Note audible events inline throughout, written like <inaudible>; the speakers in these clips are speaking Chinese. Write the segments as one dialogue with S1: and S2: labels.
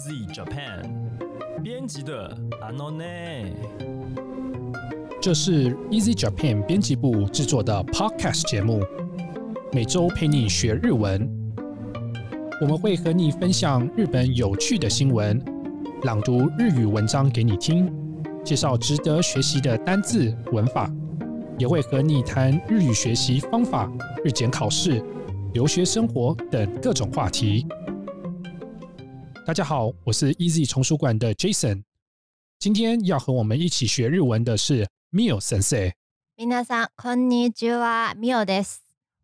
S1: Easy Japan 编辑的 a n o n
S2: 这是 Easy Japan 编辑部制作的 Podcast 节目，每周陪你学日文。我们会和你分享日本有趣的新闻，朗读日语文章给你听，介绍值得学习的单字文法，也会和你谈日语学习方法、日检考试、留学生活等各种话题。大家好，我是 Easy 丛书馆的 Jason。今天要和我们一起学日文的是 Mio Sensei。
S3: 皆さんこんにちは、ミオです。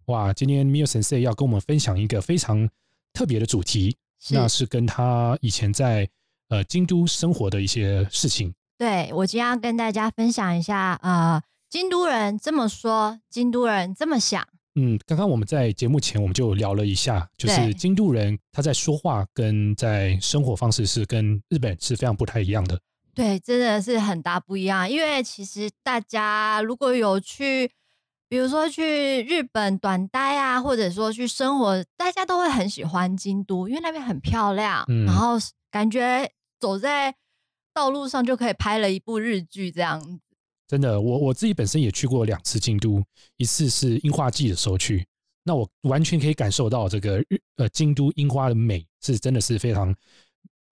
S2: 哇，今天 Mio Sensei 要跟我们分享一个非常特别的主题，那是跟他以前在呃京都生活的一些事情。
S3: 对我今天要跟大家分享一下，呃，京都人这么说，京都人这么想。
S2: 嗯，刚刚我们在节目前我们就聊了一下，就是京都人他在说话跟在生活方式是跟日本是非常不太一样的。
S3: 对，真的是很大不一样。因为其实大家如果有去，比如说去日本短待啊，或者说去生活，大家都会很喜欢京都，因为那边很漂亮，然后感觉走在道路上就可以拍了一部日剧这样。
S2: 真的，我我自己本身也去过两次京都，一次是樱花季的时候去，那我完全可以感受到这个日呃京都樱花的美是真的是非常，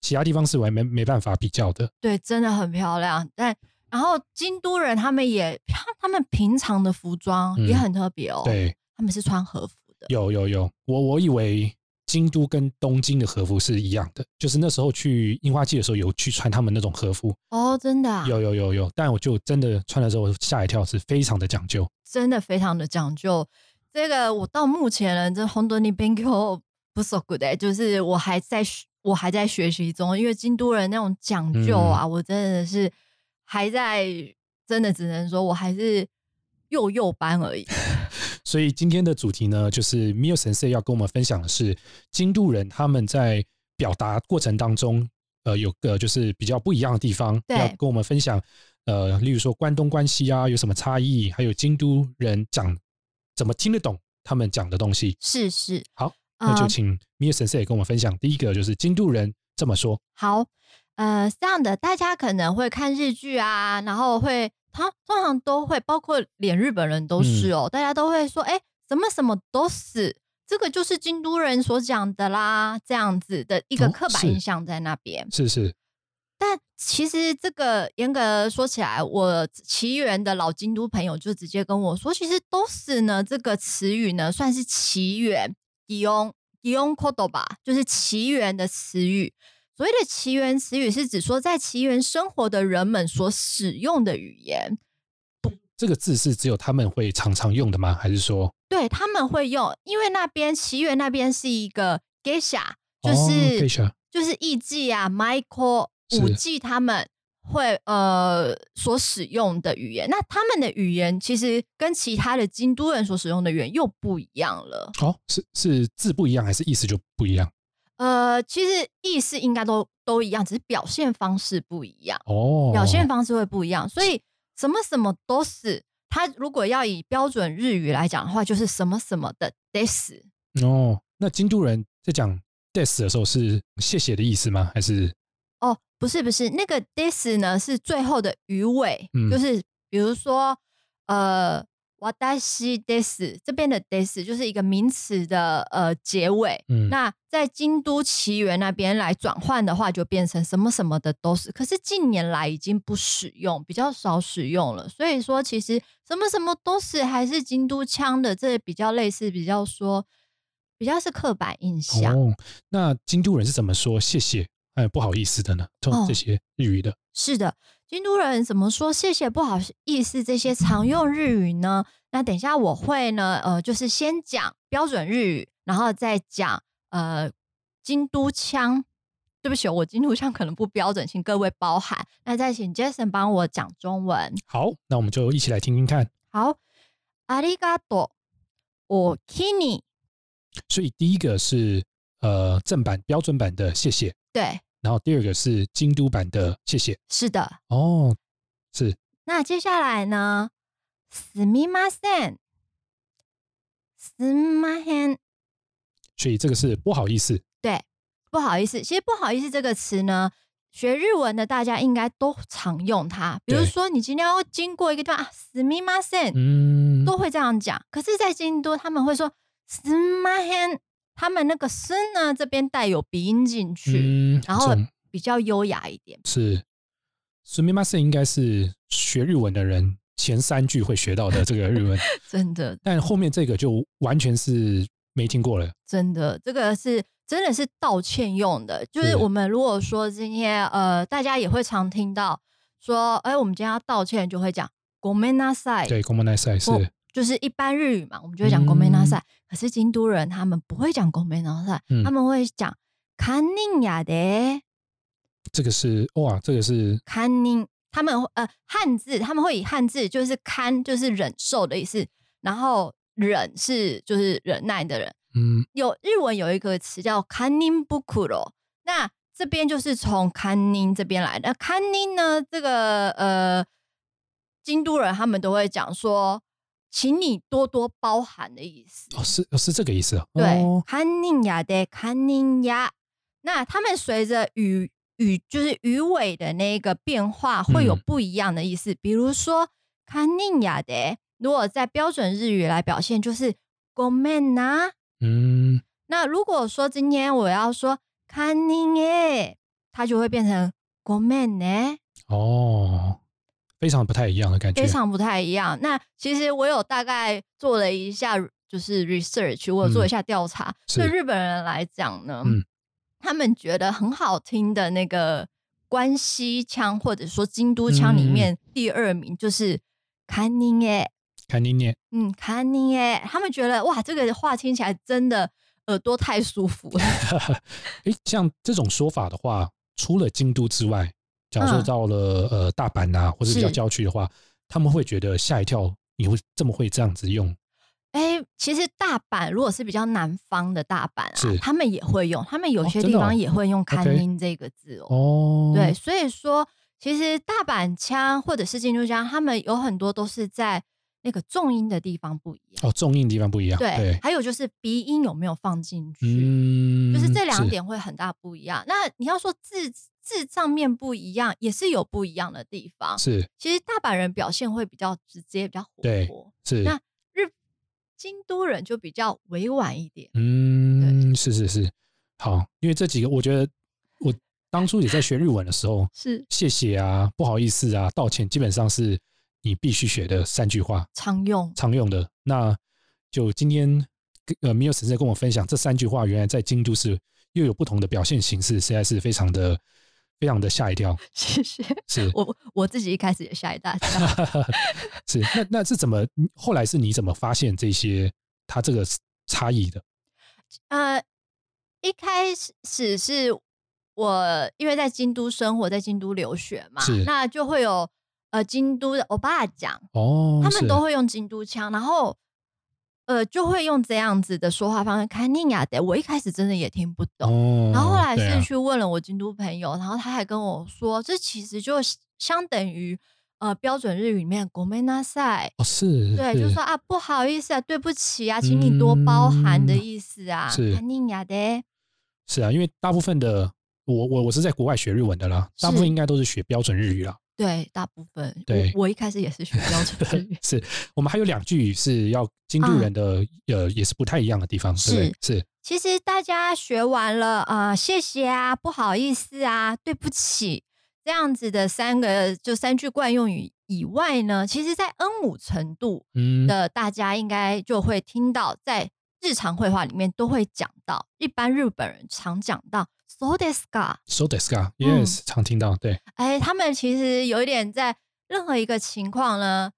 S2: 其他地方是完没没办法比较的。
S3: 对，真的很漂亮。但然后京都人他们也他们平常的服装也很特别哦，
S2: 对，
S3: 他们是穿和服的。
S2: 有有有，我我以为京都跟东京的和服是一样的，就是那时候去樱花季的时候有去穿他们那种和服。
S3: 哦，真的？
S2: 有有有有，但我就真的穿的时候吓一跳，是非常的讲究，
S3: 真的非常的讲究。这个我到目前呢，这红多尼 Banko 不 so good 哎，就是我还在我还在学习中，因为京都人那种讲究啊，我真的是还在，真的只能说我还是幼幼班而已。
S2: 所以今天的主题呢，就是 Mio Sensei 要跟我们分享的是京都人他们在表达过程当中，呃，有个就是比较不一样的地方，要跟我们分享。呃，例如说关东关西啊，有什么差异？还有京都人讲怎么听得懂他们讲的东西？
S3: 是是，
S2: 好，那就请 Mio Sensei 跟我们分享。第一个就是京都人这么说。
S3: 好，呃，这样的大家可能会看日剧啊，然后会。他通常都会，包括连日本人都是哦，大家都会说，哎，什么什么都是，这个就是京都人所讲的啦，这样子的一个刻板印象在那边。
S2: 是是，
S3: 但其实这个严格说起来，我奇缘的老京都朋友就直接跟我说，其实都是呢，这个词语呢算是奇缘，gion gion kodo 吧，就是奇缘的词语。所谓的奇缘词语是指说在奇缘生活的人们所使用的语言。
S2: 这个字是只有他们会常常用的吗？还是说？
S3: 对他们会用，因为那边奇缘那边是一个 geisha，就是
S2: geisha，
S3: 就是艺妓啊，Michael 五 G 他们会呃所使用的语言。那他们的语言其实跟其他的京都人所使用的语言又不一样了。
S2: 哦，是是字不一样，还是意思就不一样？
S3: 呃，其实意思应该都都一样，只是表现方式不一样哦。表现方式会不一样，所以什么什么都是。他如果要以标准日语来讲的话，就是什么什么的 des。
S2: 哦，那京都人在讲 des 的时候是谢谢的意思吗？还是？
S3: 哦，不是不是，那个 des 呢是最后的鱼尾，就是比如说呃。瓦达西 des 这边的 des 就是一个名词的呃结尾，那在京都奇缘那边来转换的话，就变成什么什么的都是。可是近年来已经不使用，比较少使用了。所以说，其实什么什么都是还是京都腔的，这比较类似，比较说比较是刻板印象。
S2: 哦，那京都人是怎么说谢谢哎不好意思的呢？这些日语的。
S3: 是的。京都人怎么说谢谢不好意思这些常用日语呢？那等一下我会呢，呃，就是先讲标准日语，然后再讲呃京都腔。对不起，我京都腔可能不标准，请各位包涵。那再请 Jason 帮我讲中文。
S2: 好，那我们就一起来听听看。
S3: 好，ありがとう。我 Kini。
S2: 所以第一个是呃正版标准版的谢谢。
S3: 对。
S2: 然后第二个是京都版的，谢谢。
S3: 是的，
S2: 哦，是。
S3: 那接下来呢？すみません。すみません。
S2: 所以这个是不好意思。
S3: 对， 不好意思，其实不好意思这个词呢，学日文的大家应该都常用它。比如
S2: 对
S3: 说，你今天要经过一个地方啊，すみません，
S2: 嗯，
S3: 都会这样讲。可是，在京都他们会说すまへん， 他们那个す呢这边带有鼻音进去，
S2: 嗯，
S3: 然后
S2: 这种
S3: 比较优雅一点。
S2: 是 s u m i m a s e 应该是学日文的人前三句会学到的这个日文，<laughs>
S3: 真的，
S2: 但后面这个就完全是没听过了。
S3: 真的，这个是真的是道歉用的。就是
S2: 是
S3: 我们如果说今天呃，大家也会常听到说，哎，我们今天要道歉，就会讲ごめんなさい。
S2: 对 g o m o n a s a 是
S3: 我 就是一般日语嘛，我们就会讲ごめんなさい。可是京都人他们不会讲ごめんなさい，
S2: 嗯
S3: 他们会讲堪宁呀的
S2: 这个是哇，这个是
S3: 堪宁。他们呃汉字他们会以汉字就是堪就是忍受的意思，然后忍是就是忍耐的人。
S2: 嗯
S3: 有日文有一个词叫堪宁不苦罗，那这边就是从堪宁这边来的。堪宁呢，这个呃京都人他们都会讲说， 请你多多包涵的意思。
S2: 哦是哦是这个意思哦
S3: 对
S2: 哦，
S3: 堪宁雅的堪宁雅，那他们随着语语就是语尾的那个变化，会有
S2: 嗯
S3: 不一样的意思。比如说堪宁雅的，如果在标准日语来表现，就是ごめんな。
S2: 嗯
S3: 那如果说今天我要说堪宁耶，它就会变成ごめんね。
S2: 哦， 非常不太一样的感觉
S3: 非。常不太一样。那其实我有大概做了一下，就是 research，我有做一下调查。
S2: 是
S3: 对日本人来讲呢，
S2: 嗯
S3: 他们觉得很好听的那个关西腔，或者说京都腔里面第二名就是堪宁耶。
S2: 看你念
S3: 嗯，堪宁耶，他们觉得哇，这个话听起来真的耳朵太舒服了。<laughs>
S2: 诶，像这种说法的话，除了京都之外，假如说
S3: 嗯
S2: 到了、呃大阪呐、或者比较郊区的话，他们会觉得吓一跳，你会这么会这样子用？
S3: 哎、其实大阪如果是比较南方的大阪啊，他们也会用，他们有些地方也会用堪
S2: OK
S3: 宁这个字哦。
S2: 哦，
S3: 对，，所以说其实大阪腔或者是京都腔，他们有很多都是在那个重音的地方不一样。
S2: 哦，重音地方不一样，
S3: 对，
S2: 对，
S3: 还有就是鼻音有没有放进去，
S2: 嗯，
S3: 就是这两点会很大不一样。那你要说字字上面不一样，也是有不一样的地方。
S2: 是
S3: 其实大阪人表现会比较直接，比较活
S2: 对
S3: 泼。
S2: 是，
S3: 那日京都人就比较委婉一点。
S2: 嗯，是是是，好，因为这几个，我觉得我当初也在学日文的时候，<laughs>
S3: 是
S2: 谢谢啊，不好意思啊，道歉，基本上是你必须学的三句话，
S3: 常用，
S2: 常用的。那就今天呃，米尔先生跟我分享这三句话，原来在京都是又有不同的表现形式，实在是非常的非常的吓一跳。<laughs>
S3: 谢谢。
S2: 是 <laughs>
S3: 我我自己一开始也吓一大跳。<laughs>
S2: 是，那那是怎么？后来是你怎么发现这些它这个差异的？
S3: 呃，一开始是我因为在京都生活，在京都留学嘛
S2: 是，
S3: 那就会有呃京都的欧巴讲，
S2: 哦，
S3: 他们
S2: 是
S3: 都会用京都腔，然后呃就会用这样子的说话方式。看尼亚的，我一开始真的也听不懂，
S2: 哦，
S3: 然后后来
S2: 对啊
S3: 是去问了我京都朋友，然后他还跟我说，这其实就相等于呃标准日语里面“ごめんなさい”。
S2: 哦是，
S3: 对，就是说啊，不好意思啊，对不起啊，请你多包涵的
S2: 嗯
S3: 意思啊。
S2: 是
S3: 看尼亚的，
S2: 是啊，因为大部分的我我我是在国外学日文的啦，大部分
S3: 是
S2: 应该都是学标准日语啦。
S3: 对，大部分。
S2: 对
S3: 我我一开始也是学标准日语，<laughs>
S2: 是我们还有两句是要京都人的、呃也是不太一样的地方，对不对？是
S3: 其实大家学完了啊、呃谢谢啊，不好意思啊，对不起，这样子的三个就三句惯用语以外呢，其实在 N 五程度
S2: 嗯。
S3: 的大家应该就会听到，在日常会话里面都会讲到，一般日本人常讲到 So deska，so
S2: deska，yes，、常听到对
S3: 哎，他们其实有一点在任何一个情况呢，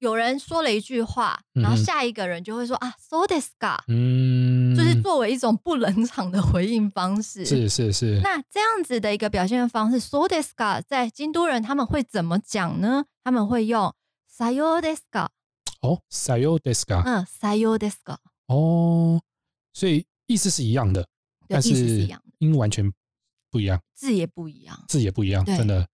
S3: 有人说了一句话，然后下一个人就会说、啊，so deska、
S2: 嗯，
S3: 就是作为一种不冷场的回应方式。
S2: 是是是
S3: 那这样子的一个表现方式，so deska，在京都人他们会怎么讲呢？他们会用 Sayo deska，
S2: 哦 sayo d e s k a
S3: 嗯，Sayo deska，
S2: 哦，所以意思是一样的，但
S3: 意思是一样，
S2: 音完全不一样，
S3: 字也不一样。
S2: 字也不一样，真的。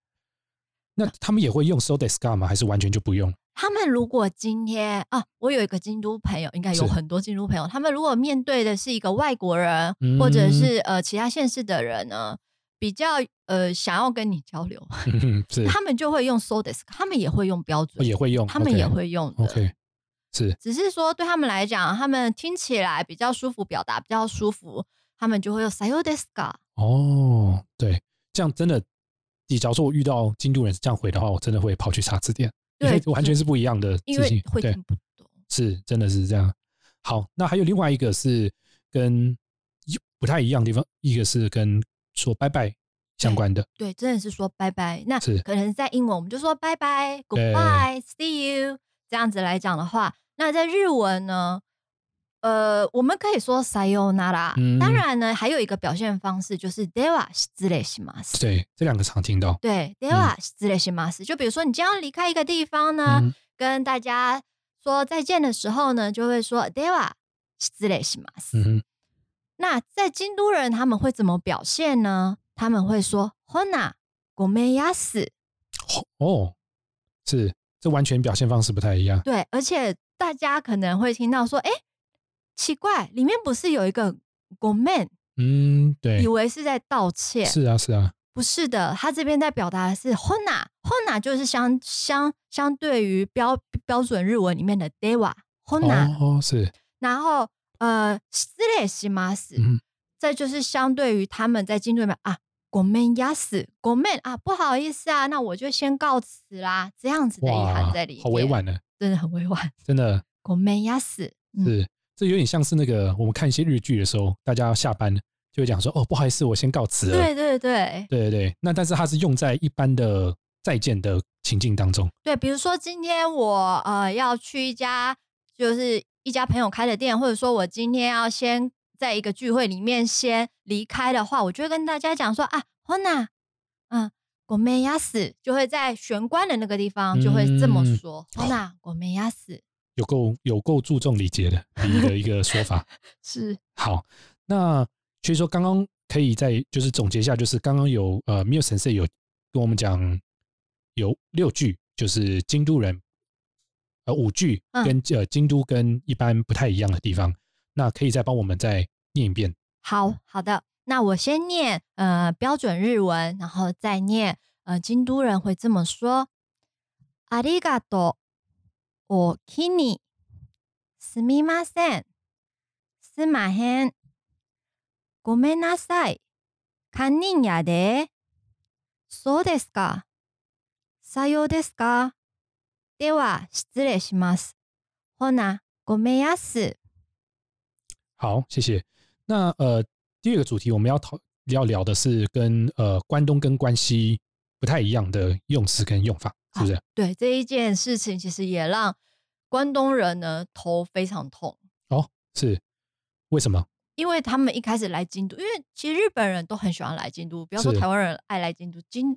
S2: 那他们也会用 so d e s k a 吗？还是完全就不用？
S3: 他们如果今天啊，我有一个京都朋友，应该有很多京都朋友，他们如果面对的是一个外国人，
S2: 嗯
S3: 或者是呃其他县市的人呢，比较呃想要跟你交流，
S2: 嗯 <laughs> 是
S3: 他们就会用 so desk，他们也会用标准，
S2: 也会用，
S3: 他们也会用的。
S2: OK 是
S3: 只是说对他们来讲，他们听起来比较舒服，表达比较舒服，他们就会用 sayo desu ka。
S2: 哦，对，这样真的，你假如说我遇到京都人是这样回的话，我真的会跑去查字典，
S3: 对
S2: 完全是不一样的
S3: 因为会听，不懂。
S2: 是真的是这样。好，那还有另外一个是跟一不太一样的地方，一个是跟说拜拜相关的，
S3: 对，真的是说拜拜。那
S2: 是
S3: 可能在英文我们就说拜拜，goodbye，see you 这样子来讲的话，那在日文呢，呃，我们可以说 sayonara、
S2: 嗯
S3: 当然呢，还有一个表现方式就是 dewa 失礼します。
S2: 对，这两个常听到。
S3: 对，dewa 失礼します。就比如说你将要离开一个地方呢，
S2: 嗯，
S3: 跟大家说再见的时候呢，就会说 dewa 失礼します。
S2: 嗯哼，
S3: 那在京都人他们会怎么表现呢？他们会说 “hona ごめんやす<laughs>
S2: 哦，是，这完全表现方式不太一样”。。
S3: 对，而且大家可能会听到说：“哎， 奇怪，里面不是有一个 “go man”，
S2: 嗯，对
S3: 以，为是在道歉，
S2: 是啊，是啊，
S3: 不是的。他这边在表达的是 “hona”，“hona” 就是相相相对于标标准日文里面的 “dewa”，“hona”，、
S2: 哦，是，
S3: 然后呃“失礼します”，
S2: 嗯，
S3: 这就是相对于他们在京都里面啊，ごめんやす，ごめん啊，不好意思啊，那我就先告辞啦，这样子的意涵
S2: 哇
S3: 在里面，
S2: 好委，婉呢，
S3: 真的很委婉。
S2: 真的
S3: ごめんやす，嗯，
S2: 是， 这有点像是那个我们看一些日剧的时候，大家要下班就会讲说，哦，不好意思，我先告辞了。
S3: 对对对
S2: 对对对，那但是它是用在一般的再见的情境当中。
S3: 对，比如说今天我呃要去一家就是一家朋友开的店，或者说我今天要先在一个聚会里面先离开的话，我就会跟大家讲说啊，ほな，嗯。ごめんやす就会在玄关的那个地方就会这么
S2: 嗯
S3: 说，ほなごめんやす
S2: 有够有够注重礼节的<laughs> 礼仪的一个说法。<laughs>
S3: 是
S2: 好，那所以说刚刚可以再就是总结一下，就是刚刚有呃 m i l s 有跟我们讲有六句，就是京都人呃五句
S3: 嗯
S2: 跟、呃京都跟一般不太一样的地方，那可以再帮我们再念一遍。
S3: 好好的，那我先念呃标准日文，然后再念呃京都人会这么说：ありがとう、 おきに、すみません、すまへん、ごめんなさい、堪忍やで。そうですか。さようですか。では失礼します。ほな、ごめんやす。
S2: 好，谢谢。那呃，第二个主题我们要讨要聊的是跟呃关东跟关西不太一样的用词跟用法，是不是？
S3: 对这一件事情，其实也让关东人呢头非常痛，
S2: 哦，是为什么？
S3: 因为他们一开始来京都，因为其实日本人都很喜欢来京都，不要说台湾人爱来京都，京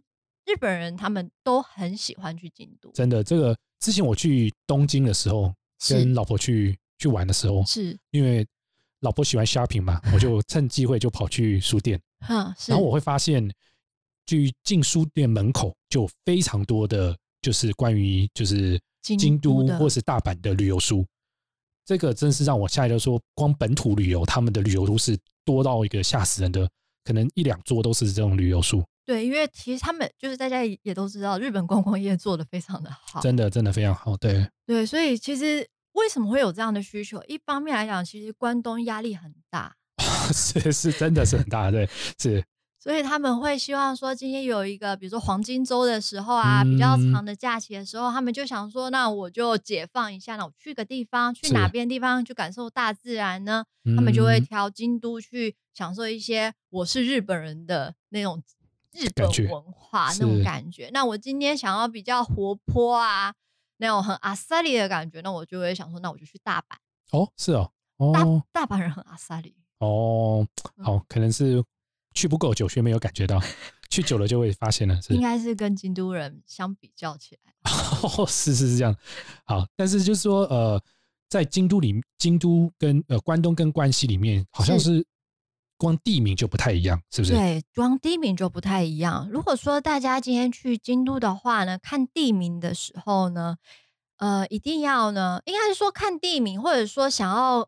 S3: 日本人他们都很喜欢去京都，
S2: 真的，这个之前我去东京的时候，跟老婆去去玩的时候，
S3: 是，
S2: 因为老婆喜欢 shopping 嘛，我就 <laughs> 趁机会就跑去书店，
S3: 哼，是
S2: 然后我会发现，去进书店门口就有非常多的，就是关于就是
S3: 京
S2: 京都或是大阪的旅游书。这个真是让我吓一跳，说光本土旅游，他们的旅游都是多到一个吓死人的，可能一两桌都是这种旅游书，
S3: 对，因为其实他们就是大家也都知道，日本观光业做的非常的好，
S2: 真的真的非常好。对，
S3: 对，所以其实为什么会有这样的需求？一方面来讲，其实关东压力很大，<laughs>
S2: 是是真的是很大，对，是
S3: 所以他们会希望说，今天有一个比如说黄金周的时候啊，比较
S2: 嗯。
S3: 长的假期的时候，他们就想说，那我就解放一下，那我去个地方，去哪边地方去感受大自然呢？他们就会
S2: 嗯。
S3: 挑京都去享受一些我是日本人的那种日本文化那种感觉。那我今天想要比较活泼啊，那种很阿萨里的感觉，那我就会想说，那我就去大阪。
S2: 哦，是哦，
S3: 大
S2: 哦。
S3: 大阪人很阿萨里，
S2: 哦，
S3: 嗯。
S2: 好，可能是去不够久，却没有感觉到，<laughs> 去久了就会发现了，是
S3: 应该是跟京都人相比较起来。<laughs>
S2: 哦，是是是这样。好，但是就是说，呃，在京都里，京都跟呃关东跟关西里面，好像是光地名就不太一样，是不是？
S3: 对，光地名就不太一样。如果说大家今天去京都的话呢，看地名的时候呢，呃，一定要呢，应该是说看地名，或者说想要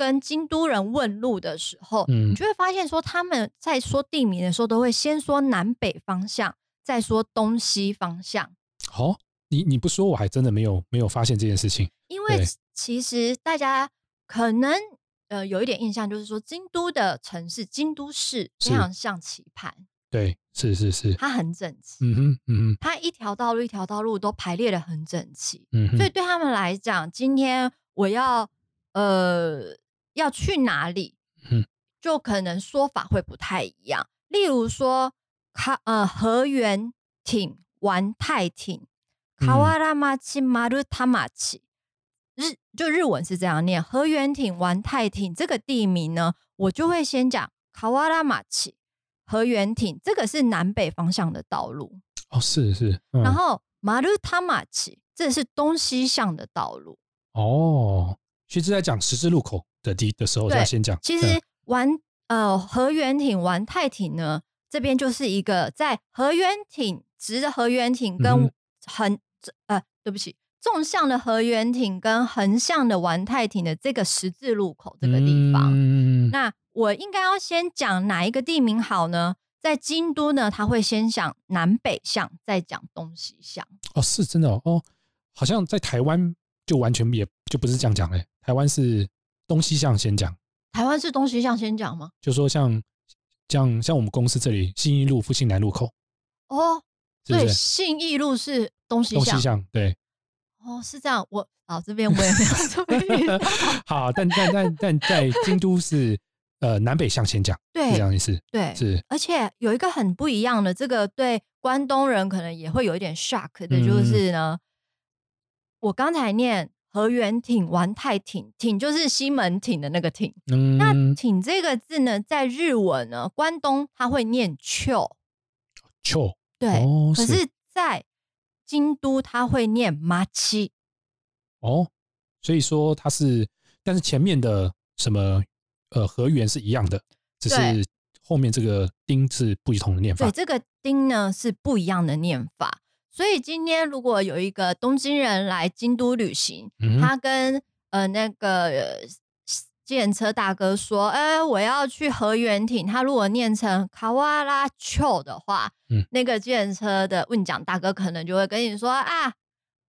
S3: 跟京都人问路的时候，
S2: 嗯。
S3: 你就会发现说他们在说地名的时候，都会先说南北方向，再说东西方向。
S2: 好、你你不说我还真的没有没有发现这件事情。
S3: 因为其其实大家可能呃有一点印象，就是说京都的城市，京都市非常像棋盘，
S2: 对，是是是，
S3: 它很整。齐，
S2: 嗯哼嗯哼
S3: 它一条道路一条道路都排列的很整齐，
S2: 嗯，
S3: 所以对他们来讲，今天我要呃要去哪里，
S2: 嗯
S3: 就可能说法会不太一样。例如说，卡呃河原町、丸太町、
S2: 嗯
S3: 卡瓦拉马奇、马鲁塔马奇，日就日文是这样念。河原町、丸太町这个地名呢，我就会先讲卡瓦拉马奇、河原町，这个是南北方向的道路。
S2: 哦是是，嗯、
S3: 然后马鲁塔马奇，这是东西向的道路。
S2: 哦，其实在讲十字路口的地的时候，
S3: 对
S2: 要先讲。嗯
S3: 其实玩呃河原町、玩太町呢，这边就是一个在河原町直的河原町
S2: 嗯
S3: 跟
S2: 哼
S3: 横、呃对不起纵向的河原町跟横向的玩太町的这个十字路口这个地方。
S2: 嗯、
S3: 那我应该要先讲哪一个地名好呢？在京都呢，他会先讲南北向，再讲东西向。
S2: 哦是真的哦哦，好像在台湾就完全也就不是这样讲嘞，台湾是东西向先讲，
S3: 台湾是东西向先讲吗？
S2: 就说像像像我们公司这里信义路复兴南路口，
S3: 哦，对？信义路是东西向
S2: 东西。向对，
S3: 哦，是这样。我啊这边我也没有注意 <laughs>
S2: 好，但但但但在京都是呃南北向先讲，是这
S3: 对
S2: 样意思，
S3: 对，
S2: 是
S3: 而且有一个很不一样的，这个对关东人可能也会有一点 shock 的，
S2: 嗯
S3: 就是呢，我刚才念河原町、丸太町，町就是西门町的那个町。那
S2: 嗯
S3: 町这个字呢，在日文呢，关东它会念秋，
S2: 秋
S3: 对，
S2: 哦
S3: 可是，在京都它会念麻七，
S2: 哦，所以说它是，但是前面的什么呃河源是一样的，只是后面这个丁是不同的念法
S3: 对，。这个丁呢是不一样的念法。所以今天如果有一个东京人来京都旅行，
S2: 嗯
S3: 他跟呃那个呃计程车大哥说：“哎、我要去河原町。”他如果念成卡哇拉丘的话，
S2: 嗯。
S3: 那个计程车的问讲大哥可能就会跟你说：“啊，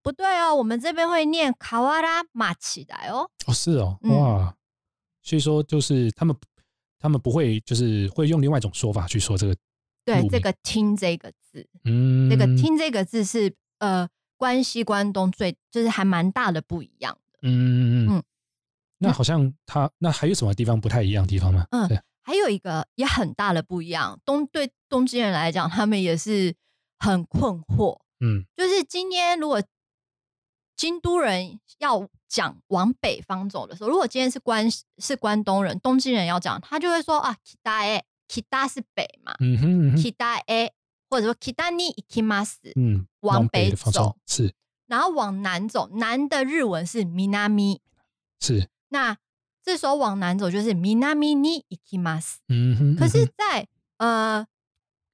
S3: 不对哦，我们这边会念卡哇拉马起来哦。
S2: 哦，是哦，
S3: 嗯。
S2: 哇，所以说就是他们他们不会就是会用另外一种说法去说这个，
S3: 对，这个“听”这个字，
S2: 嗯，
S3: 这个“听”这个字是呃关西关东最就是还蛮大的不一样的。
S2: 嗯嗯那好像他那还有什么地方不太一样的地方吗？
S3: 嗯
S2: 对，
S3: 还有一个也很大的不一样，东对东京人来讲，他们也是很困惑。
S2: 嗯
S3: 就是今天如果京都人要讲往北方走的时候，如果今天是关是关东人，东京人要讲，他就会说啊，kita e kita 是北嘛、
S2: 嗯哼嗯哼
S3: k i t a e 或者说 kita ni ikimasu，、
S2: 嗯，
S3: 往北走
S2: 是
S3: 然后往南走，南的日文是 minami，
S2: 是，
S3: 那这时候往南走就是 minami ni ikimasu。
S2: 嗯哼，
S3: 可是在，呃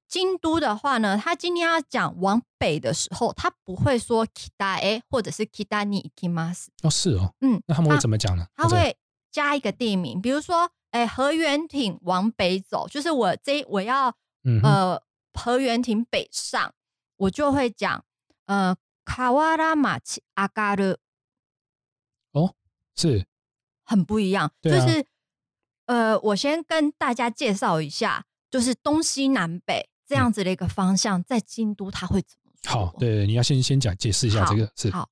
S3: 京都的话呢，他今天要讲往北的时候，他不会说 kita e 或者是 kita ni ikimasu，
S2: 哦是哦，
S3: 嗯，
S2: 那他们会
S3: 他
S2: 怎么讲呢？这个
S3: 他会加一个地名，比如说，哎、河原町往北走，就是我这我要
S2: 嗯
S3: 呃河原町北上，我就会讲呃卡瓦拉马奇阿嘎的。
S2: 哦，是
S3: 很不一样，
S2: 啊
S3: 就是呃，我先跟大家介绍一下，就是东西南北这样子的一个方向，在京都它会怎么说？
S2: 好，对，你要先先讲解释一下这个是
S3: 好，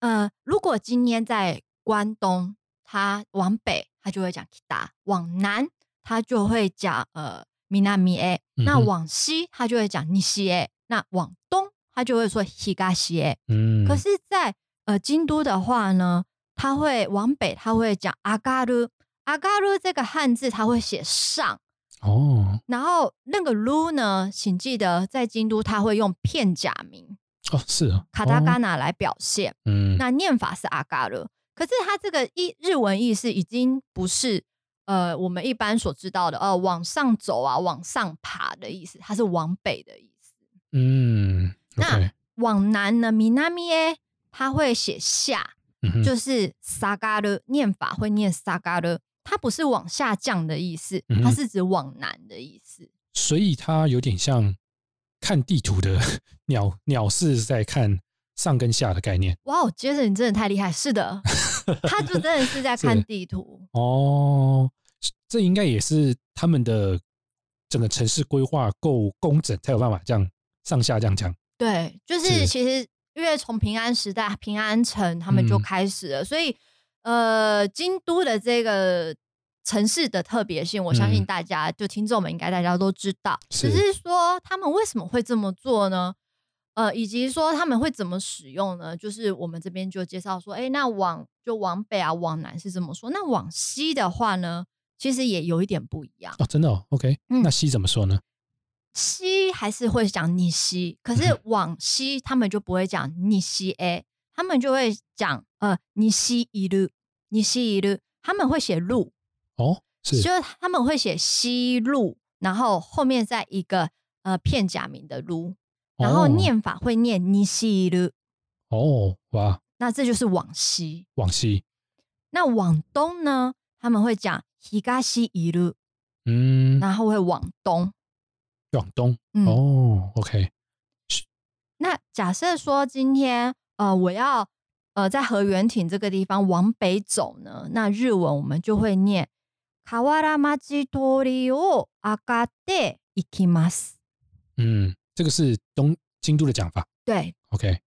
S3: 呃，如果今天在关东，它往北，它就会讲 kita；往南，他就会讲呃 minami e；
S2: 嗯
S3: 那往西，他就会讲 nishi e；那往东，他就会说 higashi e。
S2: 嗯，
S3: 可是在，呃京都的话呢，他会往北，他会讲阿嘎鲁。阿嘎鲁这个汉字，他会写上，
S2: 哦
S3: 然后那个鲁呢，请记得在京都，他会用片假名
S2: 哦是啊，
S3: 卡达嘎
S2: 哦
S3: 纳来表现。
S2: 嗯
S3: 那念法是阿嘎鲁，可是它这个意日文意思已经不是呃我们一般所知道的呃往上走啊往上爬的意思，它是往北的意思。
S2: 嗯
S3: 那往南呢，米纳米耶，他会写下，就是萨嘎的念法会念萨嘎的，它不是往下降的意思，它是指往南的意思。
S2: 所以它有点像看地图的 <laughs> 鸟鸟是在看上跟下的概念
S3: 哇哦，杰森你真的太厉害！是的，<laughs> 他就真的是在看地图。
S2: 哦。这应该也是他们的整个城市规划够工整，才有办法这样上下这样讲。
S3: 对，就是
S2: 是
S3: 其实因为从平安时代、平安城他们就
S2: 嗯
S3: 开始了，所以呃，京都的这个城市的特别性，我相信
S2: 嗯
S3: 大家、就听众们应该大家都知道。只
S2: 是
S3: 是说他们为什么会这么做呢？呃，以及说他们会怎么使用呢？就是我们这边就介绍说，哎，那往就往北啊，往南是这么说。那往西的话呢，其实也有一点不一样。
S2: 哦，真的哦，OK，、
S3: 嗯
S2: 那西怎么说呢？
S3: 西还是会讲逆西，可
S2: 嗯
S3: 是往西他们就不会讲逆西 A，他们就会讲呃逆西一路，逆西一路，他们会写路，
S2: 哦，是
S3: 就是他们会写西路，然后后面再一个呃片假名的路，然后
S2: 哦
S3: 念法会念逆西一路，
S2: 哦，哇，
S3: 那这就是往西。
S2: 往西，
S3: 那往东呢，他们会讲東一路，
S2: 嗯，
S3: 然后会往东。
S2: 往东，
S3: 嗯
S2: 哦，OK，
S3: 那假设说今天呃我要呃在河原町这个地方往北走呢，那日文我们就会念河原町通りを上がって行きます。
S2: 嗯， 这个是东京都的讲法
S3: 对，
S2: ，OK，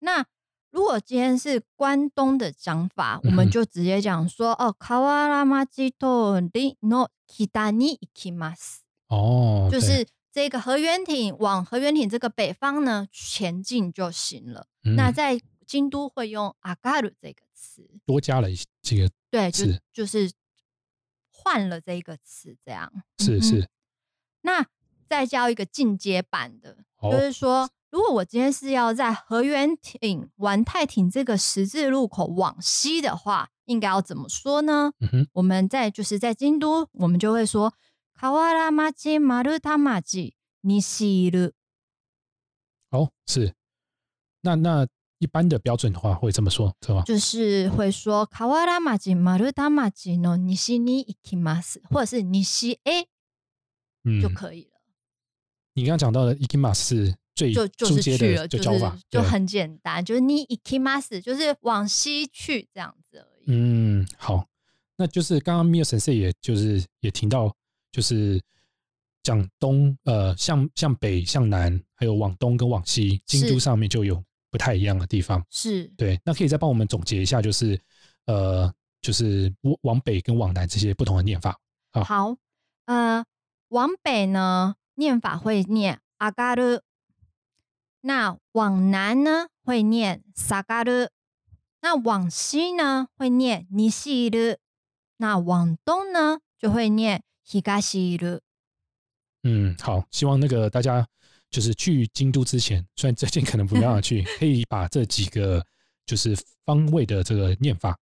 S3: 那如果今天是关东的讲法，我
S2: 嗯哼
S3: 们就直接讲说哦，河原町通りの北に行きます，
S2: 哦，对
S3: 就是这个河原町往河原町这个北方呢前进就行了。
S2: 嗯
S3: 那在京都会用阿嘎鲁这个词，
S2: 多加了一这个
S3: 对，就是
S2: 是
S3: 就是换了这个词，这样嗯哼
S2: 是是
S3: 那 再教一个进阶版的，
S2: 哦
S3: 就是说，如果我今天是要在河原町丸太町这个十字路口往西的话，应该要怎么说呢？
S2: 嗯哼，
S3: 我们在就是在京都，我们就会说河原町丸太町西路。
S2: 哦是，那那一般的标准的话会这么说，是吧？
S3: 就是会说河原町丸太町の西に行きます，或者是西へ
S2: 嗯，
S3: 就可以了，
S2: 你刚刚讲到的 ikimas 是最
S3: 就就
S2: 初阶
S3: 是去了，
S2: 的
S3: 就
S2: 教法，
S3: 就很简单，就是你 ikimas，就是往西去这样子而已。
S2: 嗯，好，那就是刚刚 Mia 神 e 也就是也提到，就是讲东呃向向北向南，还有往东跟往西，京都上面就有不太一样的地方。
S3: 是
S2: 对，那可以再帮我们总结一下，就是呃就是往往北跟往南这些不同的念法。好
S3: 好，呃，往北呢念法会念阿嘎鲁，那往南呢会念萨嘎鲁，那往西呢会念尼西鲁，那往东呢就会念西嘎西鲁。
S2: 嗯，好，希望那个大家就是去京都之前，虽然最近可能不让法去，可以把这几个就是方位的这个念法、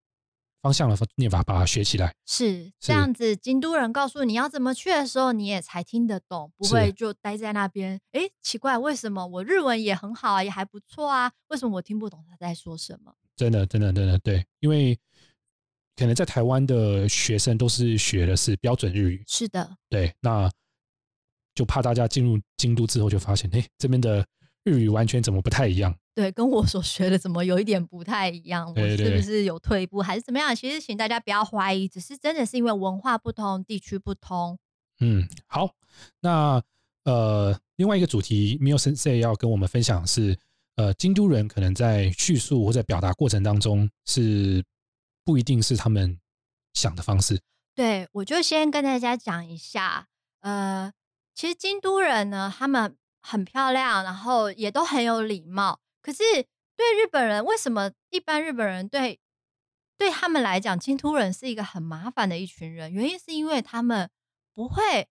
S2: 方向的念法把它学起来。
S3: 是
S2: 是
S3: 这样子，京都人告诉你要怎么去的时候，你也才听得懂，不会就待在那边。诶，奇怪，为什么我日文也很好啊，也还不错啊，为什么我听不懂他在说什么？
S2: 真的，真的，真的，对，因为可能在台湾的学生都是学的是标准日语，
S3: 是的，
S2: 对，那就怕大家进入京都之后就发现，哎，这边的日语完全怎么不太一样？
S3: 对，跟我所学的怎么有一点不太一样？我是不是有退步，还是怎么样？其实请大家不要怀疑，只是真的是因为文化不同、地区不同。
S2: 嗯，好，那呃，另外一个主题，Mio Sensei 要跟我们分享的是，呃，京都人可能在叙述或者表达过程当中是不一定是他们想的方式。
S3: 对，我就先跟大家讲一下，呃，其实京都人呢，他们很漂亮，然后也都很有礼貌。可是对日本人，为什么一般日本人对对他们来讲，京都人是一个很麻烦的一群人？原因是因为他们不会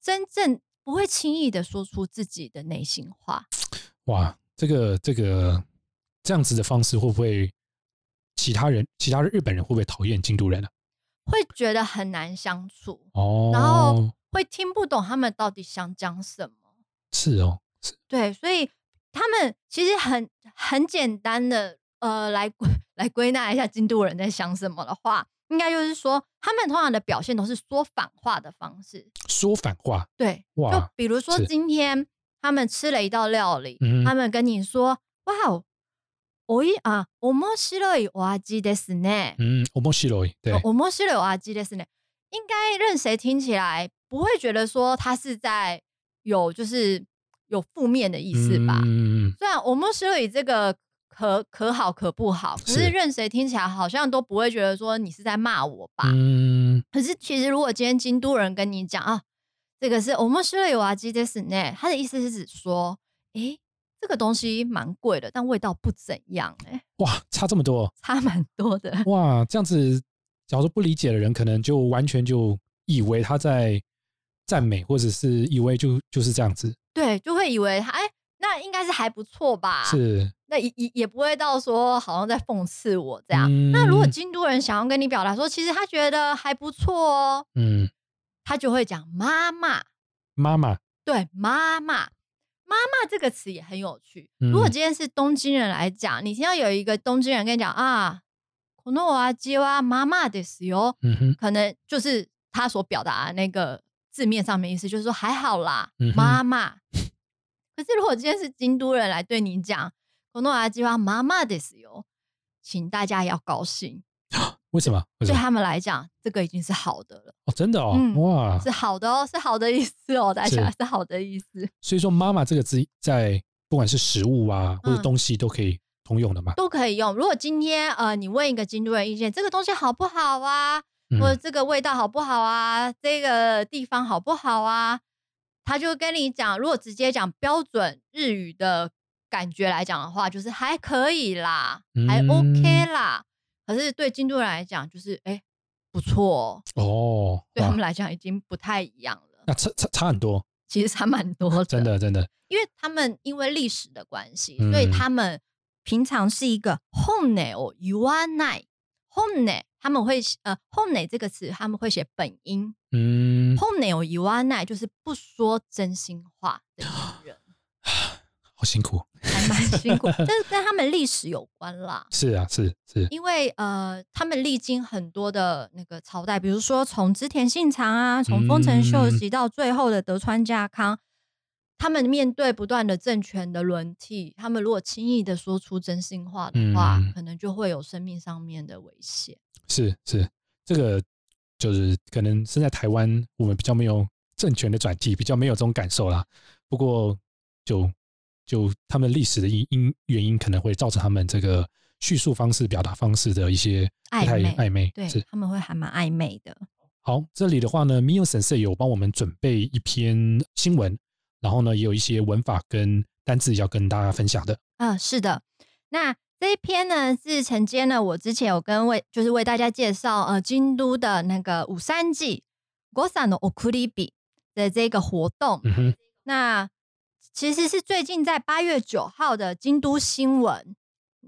S3: 真正不会轻易的说出自己的内心话。
S2: 哇，这个这个这样子的方式会不会其他人其他的日本人会不会讨厌京都人啊？
S3: 会觉得很难相处，
S2: 哦，
S3: 然后会听不懂他们到底想讲什么。
S2: 是哦，
S3: 对，所以他们其实很很简单的， 呃来归<laughs> 来归纳一下京都人在想什么的话，应该就是说他们通常的表现都是说反话的方式。
S2: 说反话，
S3: 对，就
S2: 哇，
S3: 比如说
S2: 是
S3: 今天他们吃了一道料理，
S2: 嗯
S3: 他们跟你说：“哇哦，おい啊，面白いお味ですね。
S2: 嗯，我们西罗对，
S3: 面白いお味ですね。”应该任谁听起来不会觉得说他是在有就是 有负面的意思吧？
S2: 嗯，嗯
S3: 虽然我们白い这个可可好可不好，可是
S2: 是
S3: 任谁听起来好像都不会觉得说你是在骂我吧？
S2: 嗯，
S3: 可是其实如果今天京都人跟你讲啊，这个是我们是有啊基です呢，他的意思是指说，诶，这个东西蛮贵的，但味道不怎样、诶，
S2: 哇，差这么多，
S3: 差蛮多的。
S2: 哇，这样子，假如说不理解的人，可能就完全就以为他在赞美，或者是以为就就是这样子，
S3: 对，就会以为他哎，那应该是还不错吧？，
S2: 是，
S3: 那也也也不会到说好像在讽刺我这样。
S2: 嗯
S3: 那如果京都人想要跟你表达说，其实他觉得还不错哦，
S2: 嗯，
S3: 他就会讲妈妈。
S2: 妈妈，
S3: 对，妈妈，妈妈这个词也很有趣。如果
S2: 嗯
S3: 今天是东京人来讲，你听到有一个东京人跟你讲啊，このお味は妈妈ですよ，
S2: 嗯哼，
S3: 可能就是他所表达的那个 字面上面意思，就是说还好啦
S2: 嗯，哼
S3: 妈妈。<laughs> 可是如果今天是京都人来对你讲このお味は妈妈ですよ，请大家要高兴，
S2: 为什么？为什么？
S3: 对他们来讲，这个已经是好的了，
S2: 哦，真的哦，
S3: 嗯
S2: 哇，
S3: 是好的哦，是好的意思哦，大家
S2: 是
S3: 是好的意思。
S2: 所以说妈妈这个字在不管是食物啊或者
S3: 嗯
S2: 东西都可以通用的嘛，
S3: 都可以用。如果今天呃，你问一个京都人意见，这个东西好不好啊，
S2: 嗯
S3: 或者这个味道好不好啊，这个地方好不好啊，他就跟你讲。如果直接讲标准日语的感觉来讲的话，就是还可以啦，还
S2: 嗯
S3: OK 啦。可是对京都人来讲，就是哎、不错、哦，
S2: 哦，
S3: 对他们来讲已经不太一样了。
S2: 那差差差很多，
S3: 其实差蛮多的，
S2: 真的真的，
S3: 因为他们因为历史的关系，
S2: 嗯
S3: 所以他们平常是一个 hone 哦 y o u a n i hone，他们会呃 hone 这个词他们会写本音。
S2: 嗯
S3: ，hone 哦 y o u a n i 就是不说真心话的人，
S2: 好辛苦，
S3: 还蛮辛苦，但是跟他们历史有关啦。
S2: 是啊，是是，
S3: 因为呃，他们历经很多的那个朝代，比如说从织田信长啊，从丰臣秀
S2: 嗯。
S3: 吉到最后的德川家康，他们面对不断的政权的轮替，他们如果轻易的说出真心话的话，
S2: 嗯
S3: 可能就会有生命上面的危险。
S2: 是是，这个就是可能身在台湾，我们比较没有政权的转替，比较没有这种感受啦。不过就就他们历史的因因原因，可能会造成他们这个叙述方式、表达方式的一些
S3: 暧昧
S2: 暧昧。
S3: 对
S2: 是，
S3: 他们会还蛮暧昧的。
S2: 好，这里的话呢，Mio Sensei 有帮我们准备一篇新闻，然后呢，也有一些文法跟单字要跟大家分享的。
S3: 嗯，是的。那这一篇呢是承接了，我之前有跟为就是为大家介绍呃京都的那个五三季 Gosa no Okuribi 的这个活动。
S2: 嗯哼，
S3: 那其实是最近在八月九号的京都新闻。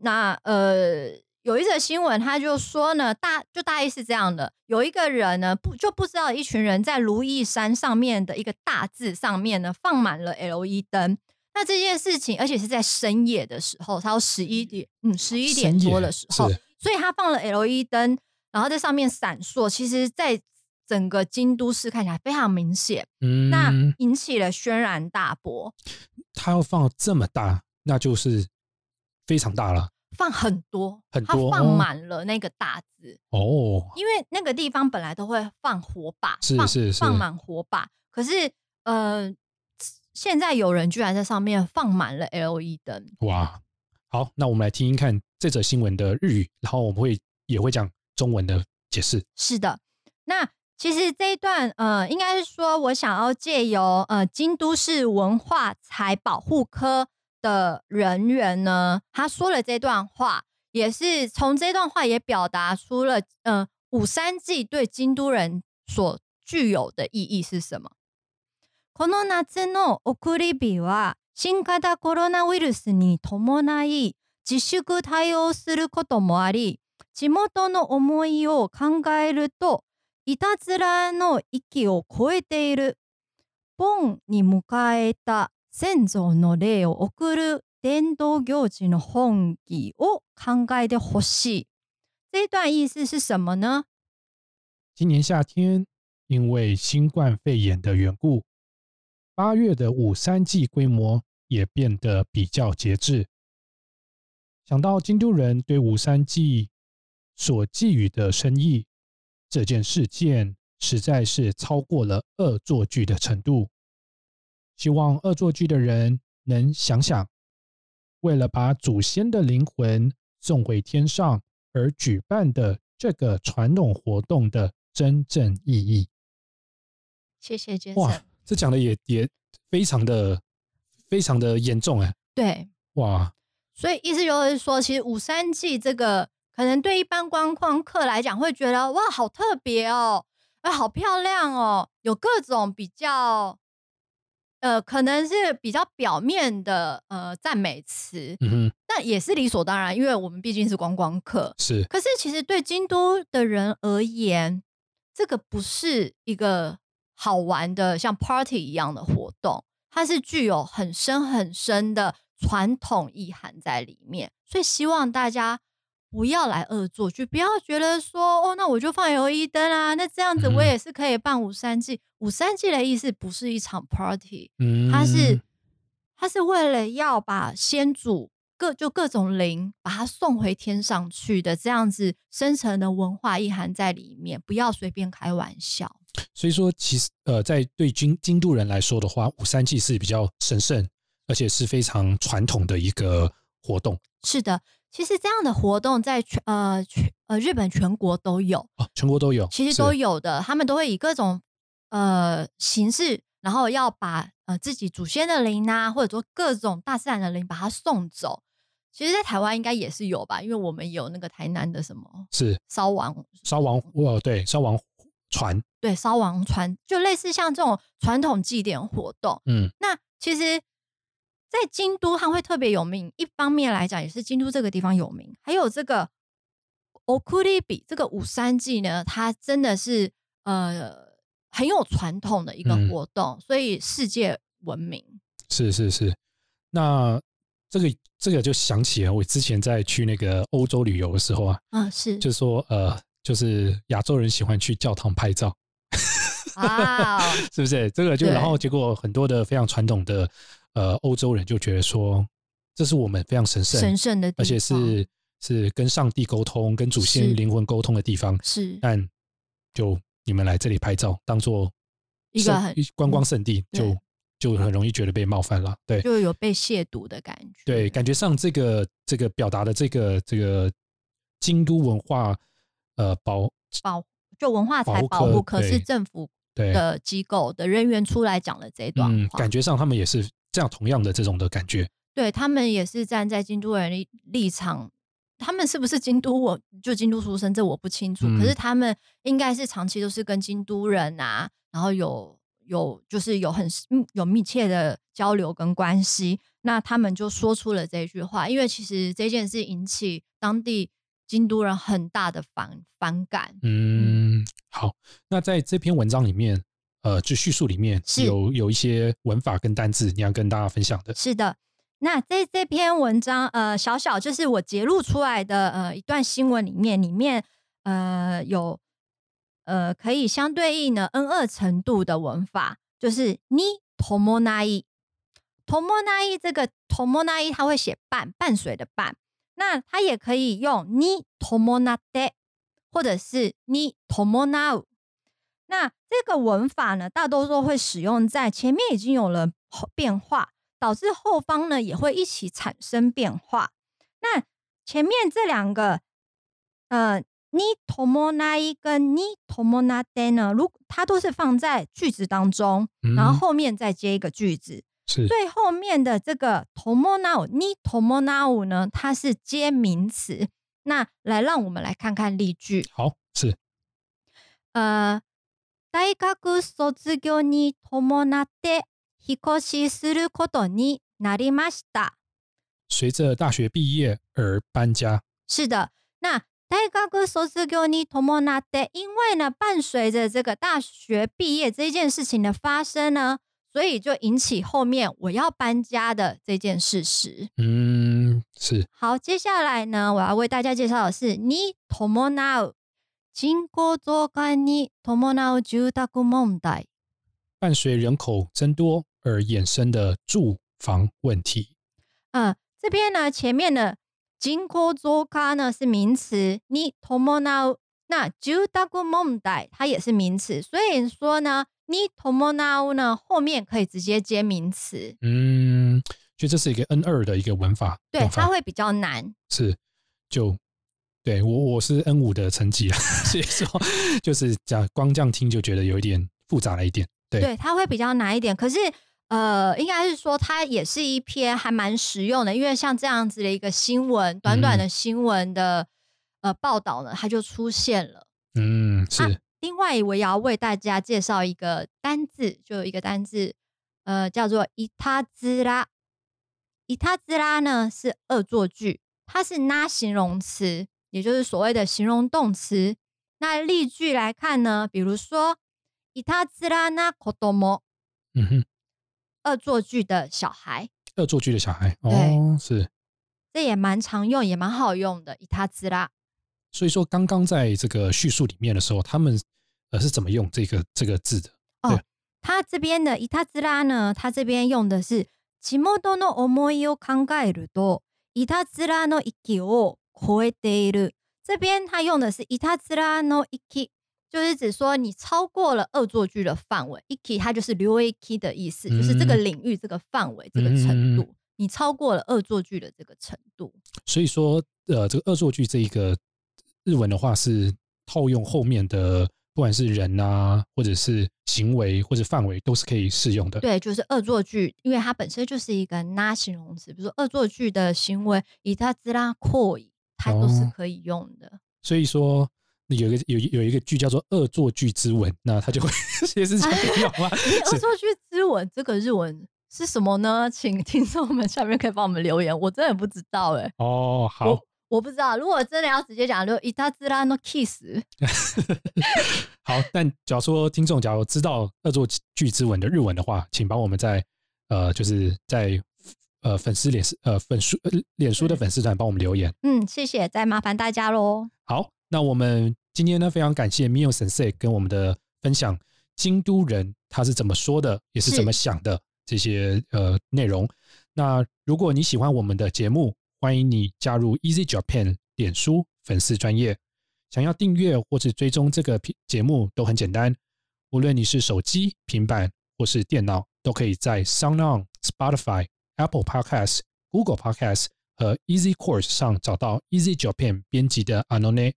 S3: 那呃，有一则新闻，他就说呢，大就大意是这样的：有一个人呢，不就不知道一群人在如意山上面的一个大字上面呢，放满了 LED 灯。那这件事情，而且是在深夜的时候，超十一点，嗯，十一点多的时候，所以他放了 LED 灯，然后在上面闪烁。其实，在整个京都市看起来非常明显。
S2: 嗯，
S3: 那引起了轩然大波，
S2: 他要放这么大，那就是非常大了
S3: 放很多，
S2: 很多
S3: 放满了那个大字，
S2: 哦。
S3: 因为那个地方本来都会放火把，
S2: 是是是
S3: 放满火把，可是呃，现在有人居然在上面放满了 LED 灯，
S2: 哇，好，那我们来听听看这则新闻的日语，然后我们会也会讲中文的解释。
S3: 是的，那其实这一段呃，应该是说我想要借由呃京都市文化财保护科的人员呢，他说了这段话，也是从这段话也表达出了呃五三季对京都人所具有的意义是什么？この夏の送り火は新型コロナウイルスに伴い自粛対応することもあり、地元の思いを考えると、いたずらの域を超えている。盆に迎えた先祖の霊を送る 伝統行事の本義を考えてほしい。这一段意思是什么呢？
S2: 今年夏天，因为新冠肺炎的缘故，八月的五三季规模也变得比较节制。想到京都人对五三季所寄予的深意，这件事件实在是超过了恶作剧的程度。 希望恶作剧的人能想想，为了把祖先的灵魂送回天上而举办的这个传统活动的真正意义。
S3: 谢谢杰
S2: 哇。，这讲的也也非常的非常的严重哎，
S3: 对，
S2: 哇，
S3: 所以意思就是说，其实五三季这个可能对一般观光客来讲会觉得哇，好特别哦，哎，好漂亮哦，有各种比较，呃，可能是比较表面的呃赞美词，
S2: 嗯哼，
S3: 那也是理所当然，因为我们毕竟是观光客。
S2: 是
S3: 可是其实对京都的人而言，这个不是一个好玩的像 party 一样的活动，它是具有很深很深的传统意涵在里面。所以希望大家不要来恶作剧，不要觉得说哦，那我就放油一灯啊，那这样子我
S2: 嗯
S3: 也是可以办五三季。五三季的意思不是一场 party，
S2: 嗯，
S3: 它是它是为了要把先祖各就各种灵把它送回天上去的这样子深层的文化意涵在里面，不要随便开玩笑。
S2: 所以说，其实呃，在对京京都人来说的话，五三季是比较神圣，而且是非常传统的一个活动
S3: 是的，其实这样的活动在全呃全呃日本全国都有，
S2: 哦，全国都有，
S3: 其实都有的，他们都会以各种呃形式，然后要把呃自己祖先的灵啊，或者说各种大自然的灵把它送走。其实，在台湾应该也是有吧，因为我们有那个台南的什么
S2: 是
S3: 烧王
S2: 烧王哦，对，烧王船，
S3: 对，烧王船就类似像这种传统祭典活动。
S2: 嗯
S3: 那其实，在京都它会特别有名，一方面来讲也是京都这个地方有名，还有这个 okuribi 这个五三祭呢，它真的是呃很有传统的一个
S2: 嗯
S3: 活动，所以世界闻名。
S2: 是是是。那这个这个就想起了我之前在去那个欧洲旅游的时候啊，
S3: 嗯，是
S2: 就是说呃，就是亚洲人喜欢去教堂拍照，
S3: 啊，<laughs>
S2: 是不是？这个就然后结果很多的非常传统的呃欧洲人就觉得说，这是我们非常神圣，
S3: 神圣的地方，
S2: 而且是是跟上帝沟通、跟祖先灵魂沟通的地方，
S3: 是
S2: 但就你们来这里拍照，当做
S3: 一个很
S2: 观光圣地，
S3: 对
S2: 就就很容易觉得被冒犯了。对
S3: 就有被亵渎的感觉。
S2: 对，感觉上这个这个表达的这个这个京都文化呃保
S3: 保就文化财
S2: 保护科
S3: 保护科是政府
S2: 对
S3: 的机构的人员出来讲了这一段
S2: 嗯，感觉上他们也是这样同样的这种的感觉。
S3: 对他们也是站在京都人立立场，他们是不是京都我就京都出生，这我不清楚。
S2: 嗯
S3: 可是他们应该是长期都是跟京都人啊，然后有有就是有很嗯有密切的交流跟关系。那他们就说出了这句话，因为其实这件事引起当地京都人很大的反反感。
S2: 嗯，好，那在这篇文章里面，呃，就叙述里面
S3: 是
S2: 有有一些文法跟单字，你要跟大家分享的。
S3: 是的，那这这篇文章，呃，小小就是我截录出来的呃一段新闻里面，里面呃有呃可以相对应的 N 二程度的文法，就是你 tomonai tomonai 这个 tomonai 它会写伴伴随的伴，那它也可以用你 tomonate 或者是你 tomonau。那这个文法呢，大多数会使用在前面已经有了后变化，导致后方呢也会一起产生变化。那前面这两个，呃，你 tomonai 跟你 tomonade 呢，如它都是放在句子当中，
S2: 嗯
S3: 然后后面再接一个句子。
S2: 是
S3: 最后面的这个 tomonau 你 tomonau 呢，它是接名词。那来让我们来看看例句。
S2: 好是
S3: 呃，大学卒業に伴って引っ越しすることになりました。
S2: 随着大学毕业而搬家。
S3: 是的，那大学卒業に伴って，因为呢，伴随着这个大学毕业这件事情的发生呢， 所以就引起后面我要搬家的这件事实。
S2: 嗯，是。
S3: 好，接下来呢，我要为大家介绍的是你伴う 人口増加に伴う住宅問題。
S2: 伴随人口增多而衍生的住房问题。
S3: 嗯，这边呢，前面的人口増加呢是名词，你伴う那住宅問題它也是名词，所以说呢。你 tomonau 呢？后面可以直接接名词。
S2: 嗯，所以这是一个 N 二的一个文法。
S3: 对，它会比较难。
S2: 是，就 对我我是 N 五的成绩啊，<laughs> 所以说就是讲光这样听就觉得有一点复杂了一点。对，
S3: 对，它会比较难一点。可是呃，应该是说它也是一篇还蛮实用的，因为像这样子的一个新闻，短短的新闻的呃报道呢，它就出现了。
S2: 嗯，是。
S3: 另外，我也要为大家介绍一个单字，就有一个单字，呃，叫做“伊塔兹拉”。伊塔兹拉呢是恶作剧，它是拉形容词，也就是所谓的形容动词。那例句来看呢，比如说“伊他兹拉那可多么”，嗯哼，恶作剧的小孩，
S2: 恶作剧的小孩，哦，是，
S3: 这也蛮常用，也蛮好用的“伊他兹拉”。
S2: 所以说，刚刚在这个叙述里面的时候，他们。呃，是怎么用这个这个字的？
S3: 哦，他这边的伊塔兹拉呢？他这边用的是“地元の思いを考えると伊塔兹拉の域を 超えている”。这边他用的是“伊塔兹拉の域”，就是指说你超过了恶作剧的范围。域它就是流 A K 的意思，就是这个领域、这个范围、这个程度，你超过了恶作剧的这个程度。
S2: 所以说，呃，这个恶作剧这一个日文的话是套用后面的。不管是人啊，或者是行为或者范围，都是可以适用的。
S3: 对，就是恶作剧，因为它本身就是一个拉形容词，比如说恶作剧的行为，以它兹拉扩， 它都是可以用的。
S2: 所以说，有一个有有一个剧叫做《恶作剧之吻》，那他就会 <laughs> 也是这样吗？<laughs>
S3: 恶作剧之吻这个日文是什么呢？<laughs> 请听众们下面可以帮我们留言，我真的不知道哎。
S2: 哦，好。
S3: 我不知道，如果真的要直接讲，就伊塔兹拉诺 kiss。
S2: 好，但假如说听众假如知道恶作剧之吻的日文的话，请帮我们在呃，就是在呃粉丝脸呃粉书脸书的粉丝团帮我们留言。
S3: 嗯，谢谢，再麻烦大家喽。
S2: 好，那我们今天呢，非常感谢 Mio Sensei 跟我们的分享，京都人他是怎么说的，也是怎么想的这些呃内容。那如果你喜欢我们的节目，欢迎你加入 Easy Japan 脸书粉丝专业，想要订阅或是追踪这个节目都很简单。无论你是手机、平板或是电脑，都可以在 SoundOn、Spotify、Apple Podcast、Google Podcast 和 Easy Course 上找到 Easy Japan 编辑的 Anone。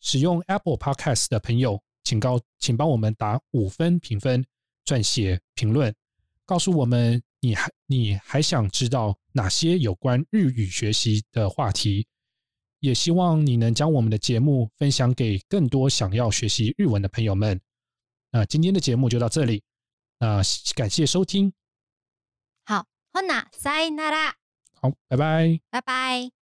S2: 使用 Apple Podcast 的朋友，请告请帮我们打五分评分，撰写评论，告诉我们。你还你还想知道哪些有关日语学习的话题？也希望你能将我们的节目分享给更多想要学习日文的朋友们。那今天的节目就到这里，那感谢收听。
S3: 好，ほなさいなら。
S2: 好，拜拜，
S3: 拜拜。